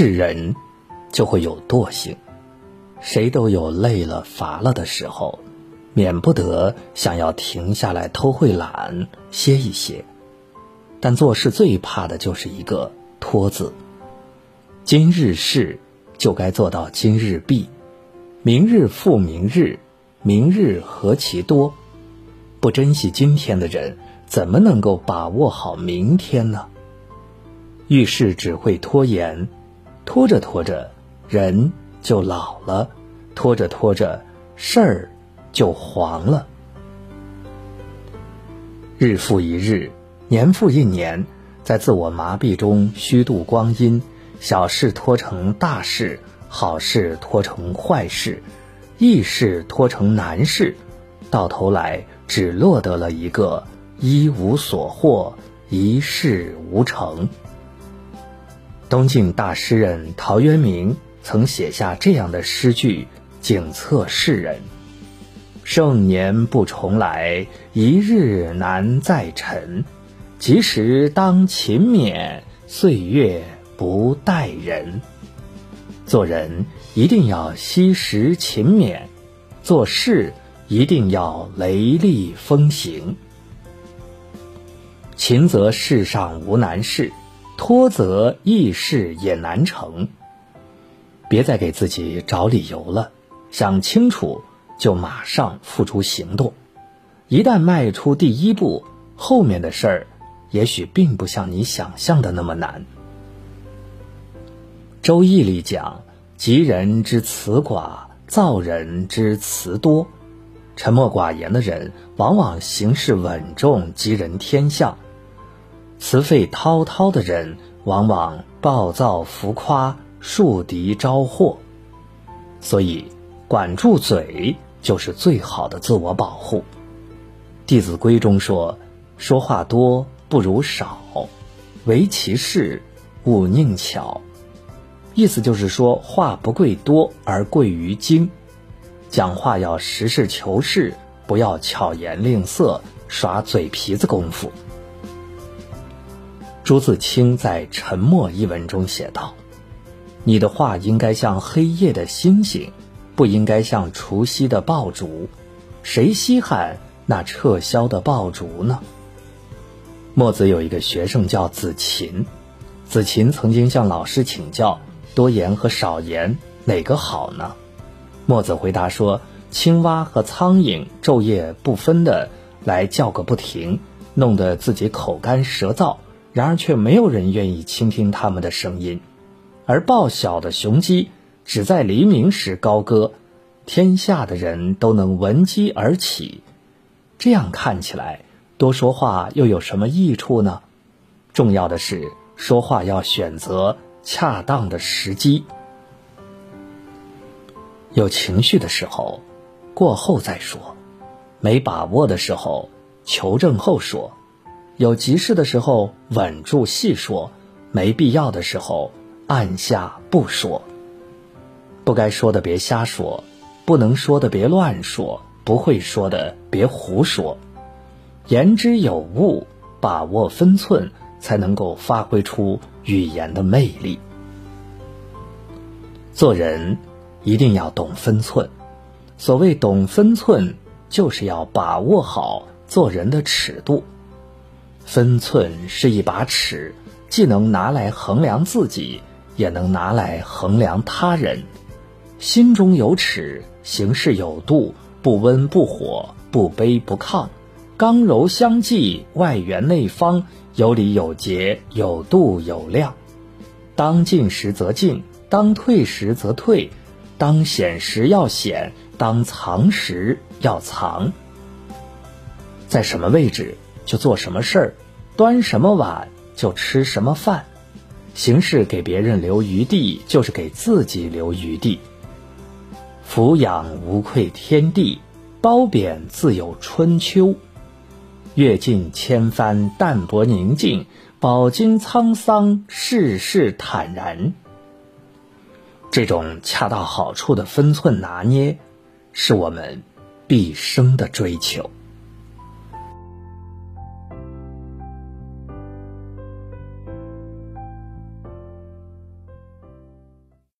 是人，就会有惰性。谁都有累了、乏了的时候，免不得想要停下来偷会懒、歇一歇。但做事最怕的就是一个“拖”字。今日事就该做到今日毕，明日复明日，明日何其多。不珍惜今天的人，怎么能够把握好明天呢？遇事只会拖延。拖着拖着，人就老了；拖着拖着，事儿就黄了。日复一日，年复一年，在自我麻痹中虚度光阴，小事拖成大事，好事拖成坏事，易事拖成难事，到头来只落得了一个一无所获，一事无成。东晋大诗人陶渊明曾写下这样的诗句，景策世人：“盛年不重来，一日难再晨。及时当勤勉，岁月不待人。”做人一定要惜时勤勉，做事一定要雷厉风行。勤则世上无难事。拖则易事也难成。别再给自己找理由了，想清楚就马上付出行动。一旦迈出第一步，后面的事儿也许并不像你想象的那么难。《周易》里讲：“吉人之辞寡，躁人之辞多。”沉默寡言的人，往往行事稳重，吉人天相。辞费滔滔的人，往往暴躁浮夸，树敌招祸。所以，管住嘴就是最好的自我保护。《弟子规》中说：“说话多不如少，唯其事，勿佞巧。”意思就是说话不贵多，而贵于精。讲话要实事求是，不要巧言令色，耍嘴皮子功夫。朱自清在《沉默》一文中写道：“你的话应该像黑夜的星星，不应该像除夕的爆竹。谁稀罕那撤销的爆竹呢？”墨子有一个学生叫子琴，子琴曾经向老师请教：多言和少言哪个好呢？墨子回答说：“青蛙和苍蝇昼夜不分的来叫个不停，弄得自己口干舌燥。”然而却没有人愿意倾听他们的声音，而报晓的雄鸡只在黎明时高歌，天下的人都能闻鸡而起。这样看起来，多说话又有什么益处呢？重要的是说话要选择恰当的时机。有情绪的时候，过后再说；没把握的时候，求证后说。有急事的时候稳住细说，没必要的时候按下不说。不该说的别瞎说，不能说的别乱说，不会说的别胡说。言之有物，把握分寸，才能够发挥出语言的魅力。做人一定要懂分寸，所谓懂分寸，就是要把握好做人的尺度。分寸是一把尺，既能拿来衡量自己，也能拿来衡量他人。心中有尺，行事有度，不温不火，不卑不亢，刚柔相济，外圆内方，有理有节，有度有量。当进时则进，当退时则退，当显时要显，当藏时要藏。在什么位置？就做什么事儿，端什么碗就吃什么饭，行事给别人留余地，就是给自己留余地。俯仰无愧天地，褒贬自有春秋。阅尽千帆，淡泊宁静，饱经沧桑，世事坦然。这种恰到好处的分寸拿捏，是我们毕生的追求。